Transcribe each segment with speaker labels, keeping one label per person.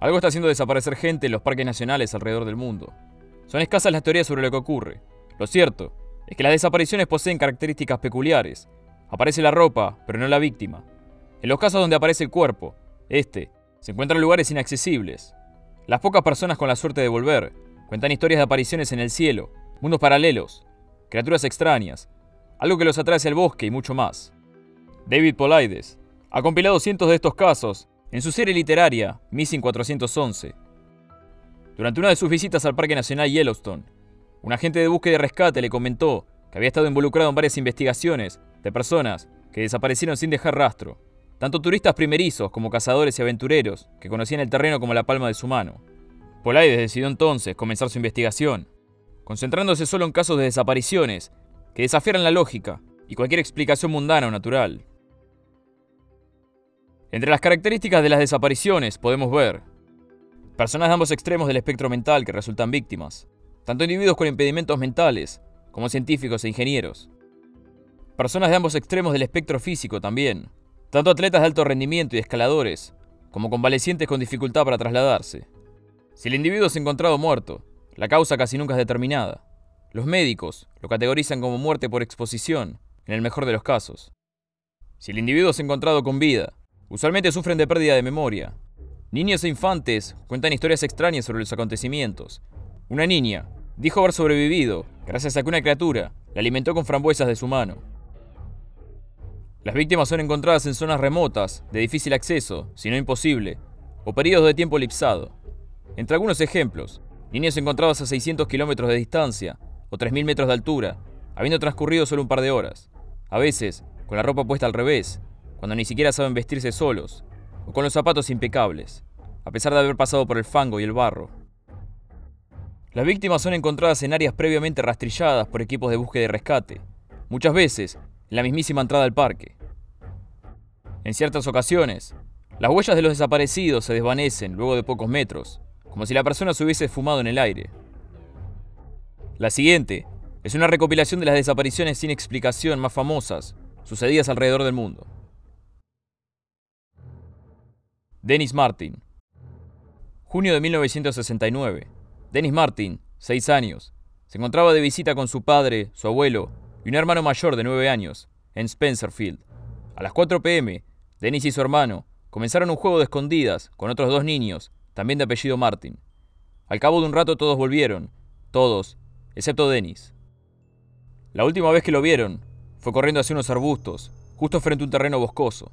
Speaker 1: Algo está haciendo desaparecer gente en los parques nacionales alrededor del mundo. Son escasas las teorías sobre lo que ocurre. Lo cierto es que las desapariciones poseen características peculiares. Aparece la ropa, pero no la víctima. En los casos donde aparece el cuerpo, este se encuentra en lugares inaccesibles. Las pocas personas con la suerte de volver cuentan historias de apariciones en el cielo, mundos paralelos, criaturas extrañas, algo que los atrae el bosque y mucho más. David Polides ha compilado cientos de estos casos en su serie literaria Missing 411. Durante una de sus visitas al Parque Nacional Yellowstone, un agente de búsqueda y rescate le comentó que había estado involucrado en varias investigaciones de personas que desaparecieron sin dejar rastro, tanto turistas primerizos como cazadores y aventureros que conocían el terreno como la palma de su mano. Polides decidió entonces comenzar su investigación, concentrándose solo en casos de desapariciones que desafiaran la lógica y cualquier explicación mundana o natural. Entre las características de las desapariciones podemos ver personas de ambos extremos del espectro mental que resultan víctimas, tanto individuos con impedimentos mentales como científicos e ingenieros. Personas de ambos extremos del espectro físico también, tanto atletas de alto rendimiento y escaladores, como convalecientes con dificultad para trasladarse. Si el individuo es encontrado muerto, la causa casi nunca es determinada. Los médicos lo categorizan como muerte por exposición, en el mejor de los casos. Si el individuo es encontrado con vida, usualmente sufren de pérdida de memoria. Niños e infantes cuentan historias extrañas sobre los acontecimientos. Una niña dijo haber sobrevivido gracias a que una criatura la alimentó con frambuesas de su mano. Las víctimas son encontradas en zonas remotas, de difícil acceso, si no imposible, o periodos de tiempo elipsado. Entre algunos ejemplos, niños encontrados a 600 kilómetros de distancia, o 3.000 metros de altura, habiendo transcurrido solo un par de horas, a veces con la ropa puesta al revés, cuando ni siquiera saben vestirse solos, o con los zapatos impecables, a pesar de haber pasado por el fango y el barro. Las víctimas son encontradas en áreas previamente rastrilladas por equipos de búsqueda y rescate, muchas veces en la mismísima entrada al parque. En ciertas ocasiones, las huellas de los desaparecidos se desvanecen luego de pocos metros, como si la persona se hubiese fumado en el aire. La siguiente es una recopilación de las desapariciones sin explicación más famosas sucedidas alrededor del mundo. Dennis Martin. Junio de 1969. Dennis Martin, 6 años, se encontraba de visita con su padre, su abuelo y un hermano mayor de 9 años, en Spencerfield. A las 4 pm, Dennis y su hermano comenzaron un juego de escondidas con otros dos niños, también de apellido Martin. Al cabo de un rato todos volvieron, todos, excepto Dennis. La última vez que lo vieron fue corriendo hacia unos arbustos, justo frente a un terreno boscoso.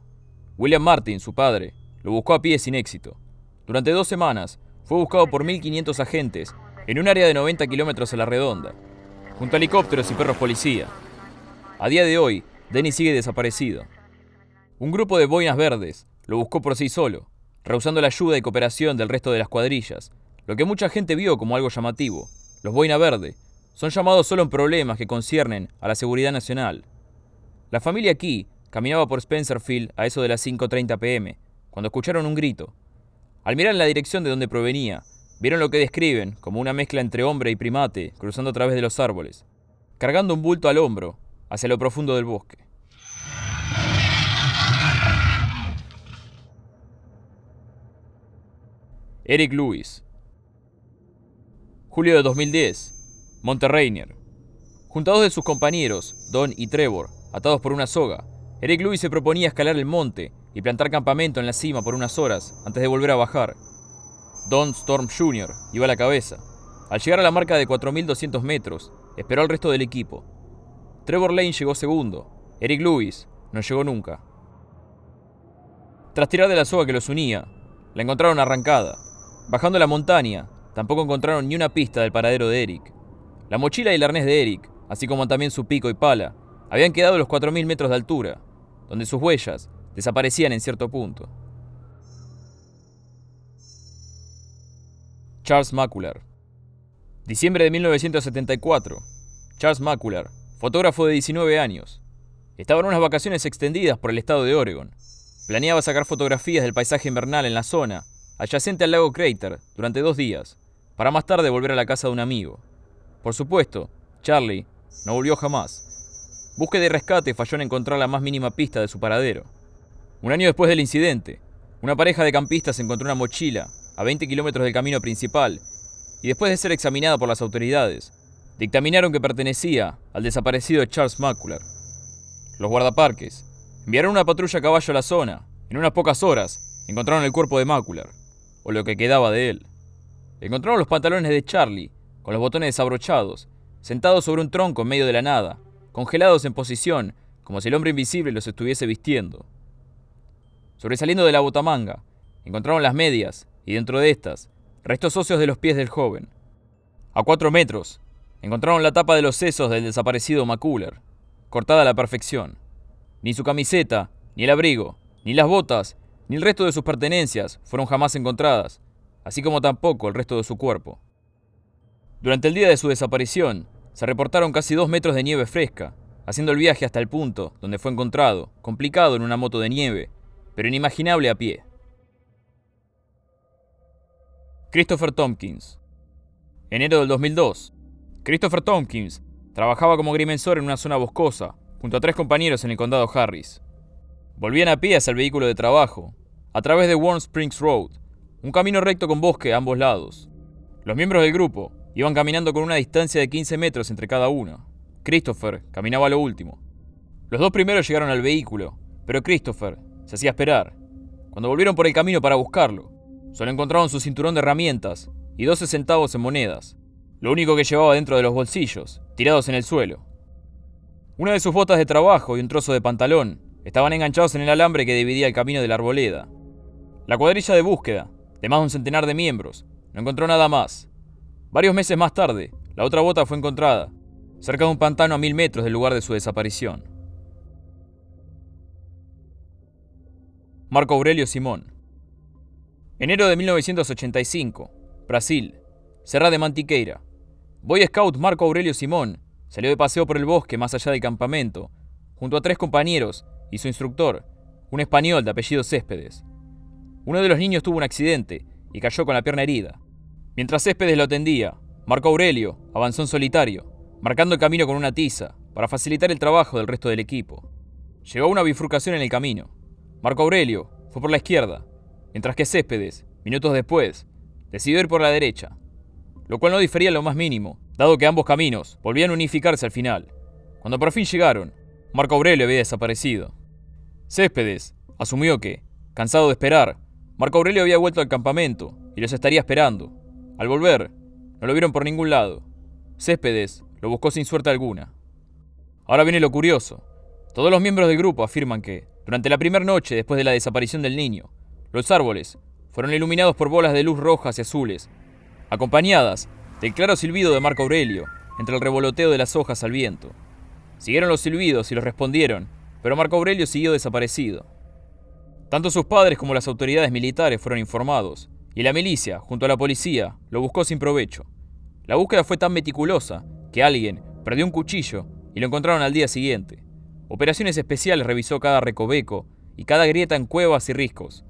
Speaker 1: William Martin, su padre, lo buscó a pie sin éxito. Durante dos semanas fue buscado por 1.500 agentes en un área de 90 kilómetros a la redonda, junto a helicópteros y perros policía. A día de hoy, Dennis sigue desaparecido. Un grupo de boinas verdes lo buscó por sí solo, rehusando la ayuda y cooperación del resto de las cuadrillas, lo que mucha gente vio como algo llamativo. Los boina verde son llamados solo en problemas que conciernen a la seguridad nacional. La familia aquí caminaba por Spencerfield a eso de las 5.30 pm, cuando escucharon un grito. Al mirar en la dirección de donde provenía, vieron lo que describen como una mezcla entre hombre y primate cruzando a través de los árboles, cargando un bulto al hombro hacia lo profundo del bosque. Eric Lewis. Julio de 2010. Monterreiner. Junto a dos de sus compañeros, Don y Trevor, atados por una soga, Eric Lewis se proponía escalar el monte y plantar campamento en la cima por unas horas antes de volver a bajar. Don Storm Jr. iba a la cabeza. Al llegar a la marca de 4.200 metros, esperó al resto del equipo. Trevor Lane llegó segundo. Eric Lewis no llegó nunca. Tras tirar de la soga que los unía, la encontraron arrancada. Bajando la montaña, tampoco encontraron ni una pista del paradero de Eric. La mochila y el arnés de Eric, así como también su pico y pala, habían quedado a los 4.000 metros de altura, donde sus huellas desaparecían en cierto punto. Charles Macular. Diciembre de 1974. Charles Macular, fotógrafo de 19 años. Estaba en unas vacaciones extendidas por el estado de Oregon. Planeaba sacar fotografías del paisaje invernal en la zona, adyacente al lago Crater, durante dos días, para más tarde volver a la casa de un amigo. Por supuesto, Charlie no volvió jamás. Búsqueda y rescate falló en encontrar la más mínima pista de su paradero. Un año después del incidente, una pareja de campistas encontró una mochila a 20 kilómetros del camino principal y después de ser examinada por las autoridades, dictaminaron que pertenecía al desaparecido Charles Macular. Los guardaparques enviaron una patrulla a caballo a la zona. En unas pocas horas encontraron el cuerpo de Macular, o lo que quedaba de él. Encontraron los pantalones de Charlie, con los botones desabrochados, sentados sobre un tronco en medio de la nada, congelados en posición, como si el hombre invisible los estuviese vistiendo. Sobresaliendo de la botamanga, encontraron las medias, y dentro de estas, restos óseos de los pies del joven. A cuatro metros, encontraron la tapa de los sesos del desaparecido Macular, cortada a la perfección. Ni su camiseta, ni el abrigo, ni las botas, ni el resto de sus pertenencias fueron jamás encontradas, así como tampoco el resto de su cuerpo. Durante el día de su desaparición, se reportaron casi dos metros de nieve fresca, haciendo el viaje hasta el punto donde fue encontrado, complicado en una moto de nieve, pero inimaginable a pie. Christopher Tompkins. Enero del 2002. Christopher Tompkins trabajaba como agrimensor en una zona boscosa, junto a tres compañeros en el condado Harris. Volvían a pie hacia el vehículo de trabajo, a través de Warm Springs Road, un camino recto con bosque a ambos lados. Los miembros del grupo iban caminando con una distancia de 15 metros entre cada uno. Christopher caminaba lo último. Los dos primeros llegaron al vehículo, pero Christopher se hacía esperar. Cuando volvieron por el camino para buscarlo, solo encontraron su cinturón de herramientas y 12 centavos en monedas, lo único que llevaba dentro de los bolsillos, tirados en el suelo. Una de sus botas de trabajo y un trozo de pantalón estaban enganchados en el alambre que dividía el camino de la arboleda. La cuadrilla de búsqueda, de más de un centenar de miembros, no encontró nada más. Varios meses más tarde, la otra bota fue encontrada, cerca de un pantano a mil metros del lugar de su desaparición. Marco Aurelio Simón. Enero de 1985, Brasil, Serra de Mantiqueira. Boy Scout Marco Aurelio Simón Salió de paseo por el bosque más allá del campamento, junto a tres compañeros y su instructor, un español de apellido Céspedes. Uno de los niños tuvo un accidente y cayó con la pierna herida. Mientras Céspedes lo atendía, Marco Aurelio avanzó en solitario, marcando el camino con una tiza para facilitar el trabajo del resto del equipo. Llegó a una bifurcación en el camino. Marco Aurelio fue por la izquierda, mientras que Céspedes, minutos después, decidió ir por la derecha, lo cual no difería lo más mínimo dado que ambos caminos volvían a unificarse al final. Cuando por fin llegaron, Marco Aurelio había desaparecido. Céspedes asumió que, cansado de esperar, Marco Aurelio había vuelto al campamento y los estaría esperando. Al volver, no lo vieron por ningún lado. Céspedes lo buscó sin suerte alguna. Ahora viene lo curioso. Todos los miembros del grupo afirman que, durante la primera noche después de la desaparición del niño, los árboles fueron iluminados por bolas de luz rojas y azules, acompañadas del claro silbido de Marco Aurelio, entre el revoloteo de las hojas al viento. Siguieron los silbidos y los respondieron, pero Marco Aurelio siguió desaparecido. Tanto sus padres como las autoridades militares fueron informados, y la milicia, junto a la policía, lo buscó sin provecho. La búsqueda fue tan meticulosa que alguien perdió un cuchillo y lo encontraron al día siguiente. Operaciones especiales revisó cada recoveco y cada grieta en cuevas y riscos.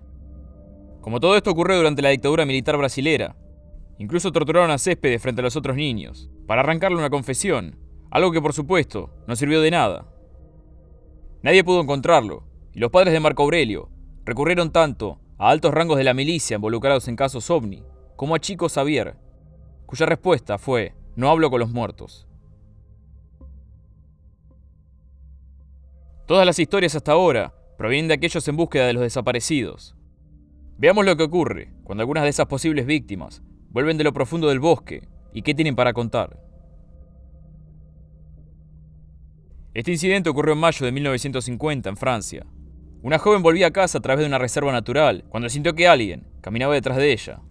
Speaker 1: Como todo esto ocurrió durante la dictadura militar brasilera, Incluso torturaron a Céspedes frente a los otros niños, para arrancarle una confesión, algo que por supuesto no sirvió de nada. Nadie pudo encontrarlo, y los padres de Marco Aurelio recurrieron tanto a altos rangos de la milicia involucrados en casos ovni, como a Chico Xavier, cuya respuesta fue, no hablo con los muertos. Todas las historias hasta ahora provienen de aquellos en búsqueda de los desaparecidos. Veamos lo que ocurre cuando algunas de esas posibles víctimas Vuelven de lo profundo del bosque. ¿Y qué tienen para contar? Este incidente ocurrió en mayo de 1950 en Francia. Una joven volvía a casa a través de una reserva natural cuando sintió que alguien caminaba detrás de ella.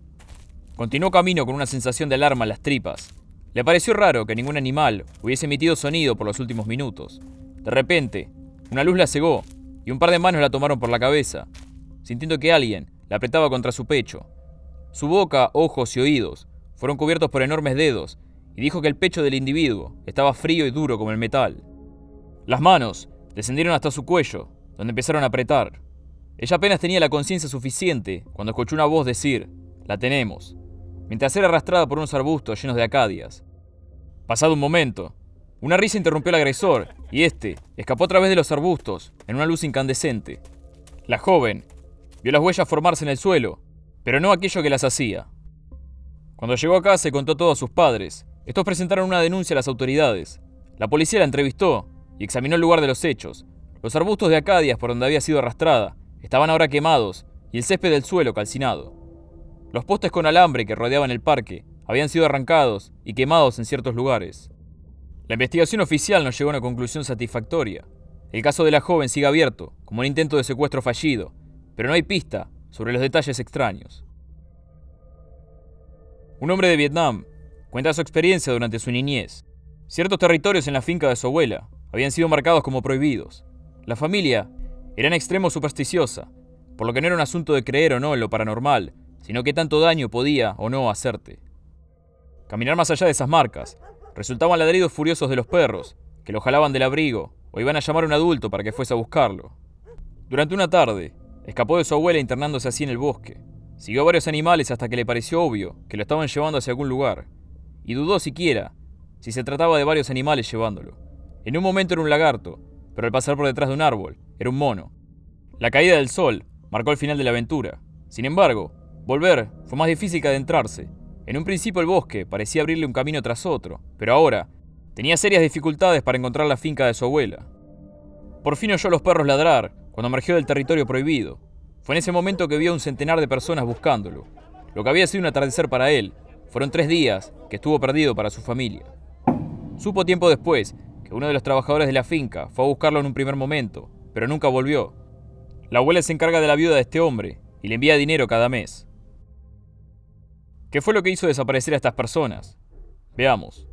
Speaker 1: Continuó camino con una sensación de alarma en las tripas. Le pareció raro que ningún animal hubiese emitido sonido por los últimos minutos. De repente, una luz la cegó y un par de manos la tomaron por la cabeza, sintiendo que alguien la apretaba contra su pecho. Su boca, ojos y oídos fueron cubiertos por enormes dedos y dijo que el pecho del individuo estaba frío y duro como el metal. Las manos descendieron hasta su cuello, donde empezaron a apretar. Ella apenas tenía la conciencia suficiente cuando escuchó una voz decir, la tenemos, mientras era arrastrada por unos arbustos llenos de acadias. Pasado un momento, una risa interrumpió al agresor y este escapó a través de los arbustos en una luz incandescente. La joven Vio las huellas formarse en el suelo, pero no aquello que las hacía. Cuando llegó a casa y contó todo a sus padres, estos presentaron una denuncia a las autoridades. La policía la entrevistó y examinó el lugar de los hechos. Los arbustos de acadias por donde había sido arrastrada estaban ahora quemados y el césped del suelo calcinado. Los postes con alambre que rodeaban el parque habían sido arrancados y quemados en ciertos lugares. La investigación oficial no llegó a una conclusión satisfactoria. El caso de la joven sigue abierto, como un intento de secuestro fallido, pero no hay pista sobre los detalles extraños. Un hombre de Vietnam cuenta su experiencia durante su niñez. Ciertos territorios en la finca de su abuela habían sido marcados como prohibidos. La familia era en extremo supersticiosa, por lo que no era un asunto de creer o no en lo paranormal, sino que tanto daño podía o no hacerte. Caminar más allá de esas marcas resultaban ladridos furiosos de los perros, que lo jalaban del abrigo o iban a llamar a un adulto para que fuese a buscarlo. Durante una tarde, escapó de su abuela internándose así en el bosque. Siguió a varios animales hasta que le pareció obvio que lo estaban llevando hacia algún lugar, y dudó siquiera si se trataba de varios animales llevándolo. En un momento era un lagarto, pero al pasar por detrás de un árbol, era un mono. La caída del sol marcó el final de la aventura. Sin embargo, volver fue más difícil que adentrarse. En un principio el bosque parecía abrirle un camino tras otro, pero ahora tenía serias dificultades para encontrar la finca de su abuela. Por fin oyó a los perros ladrar cuando emergió del territorio prohibido. Fue en ese momento que vio a un centenar de personas buscándolo. Lo que había sido un atardecer para él, fueron tres días que estuvo perdido para su familia. Supo tiempo después que uno de los trabajadores de la finca fue a buscarlo en un primer momento, pero nunca volvió. La abuela se encarga de la viuda de este hombre y le envía dinero cada mes. ¿Qué fue lo que hizo desaparecer a estas personas? Veamos.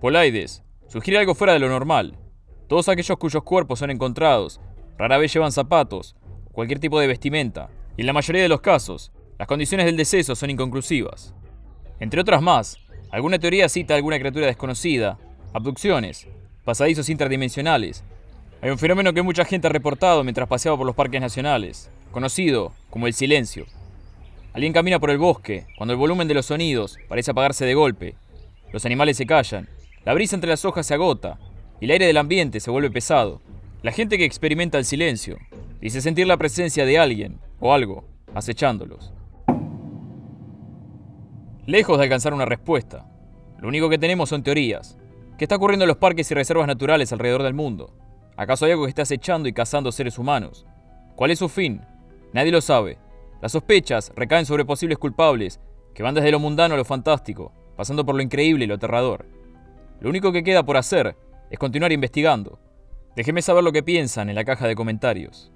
Speaker 1: Polaides sugiere algo fuera de lo normal. Todos aquellos cuyos cuerpos son encontrados rara vez llevan zapatos o cualquier tipo de vestimenta, y en la mayoría de los casos, las condiciones del deceso son inconclusivas. Entre otras más, alguna teoría cita alguna criatura desconocida, abducciones, pasadizos interdimensionales. Hay un fenómeno que mucha gente ha reportado mientras paseaba por los parques nacionales, conocido como el silencio. Alguien camina por el bosque cuando el volumen de los sonidos parece apagarse de golpe. Los animales se callan, la brisa entre las hojas se agota y el aire del ambiente se vuelve pesado. La gente que experimenta el silencio dice sentir la presencia de alguien o algo acechándolos. Lejos de alcanzar una respuesta, lo único que tenemos son teorías. ¿Qué está ocurriendo en los parques y reservas naturales alrededor del mundo? ¿Acaso hay algo que está acechando y cazando seres humanos? ¿Cuál es su fin? Nadie lo sabe. Las sospechas recaen sobre posibles culpables que van desde lo mundano a lo fantástico, pasando por lo increíble y lo aterrador. Lo único que queda por hacer es continuar investigando. Déjeme saber lo que piensan en la caja de comentarios.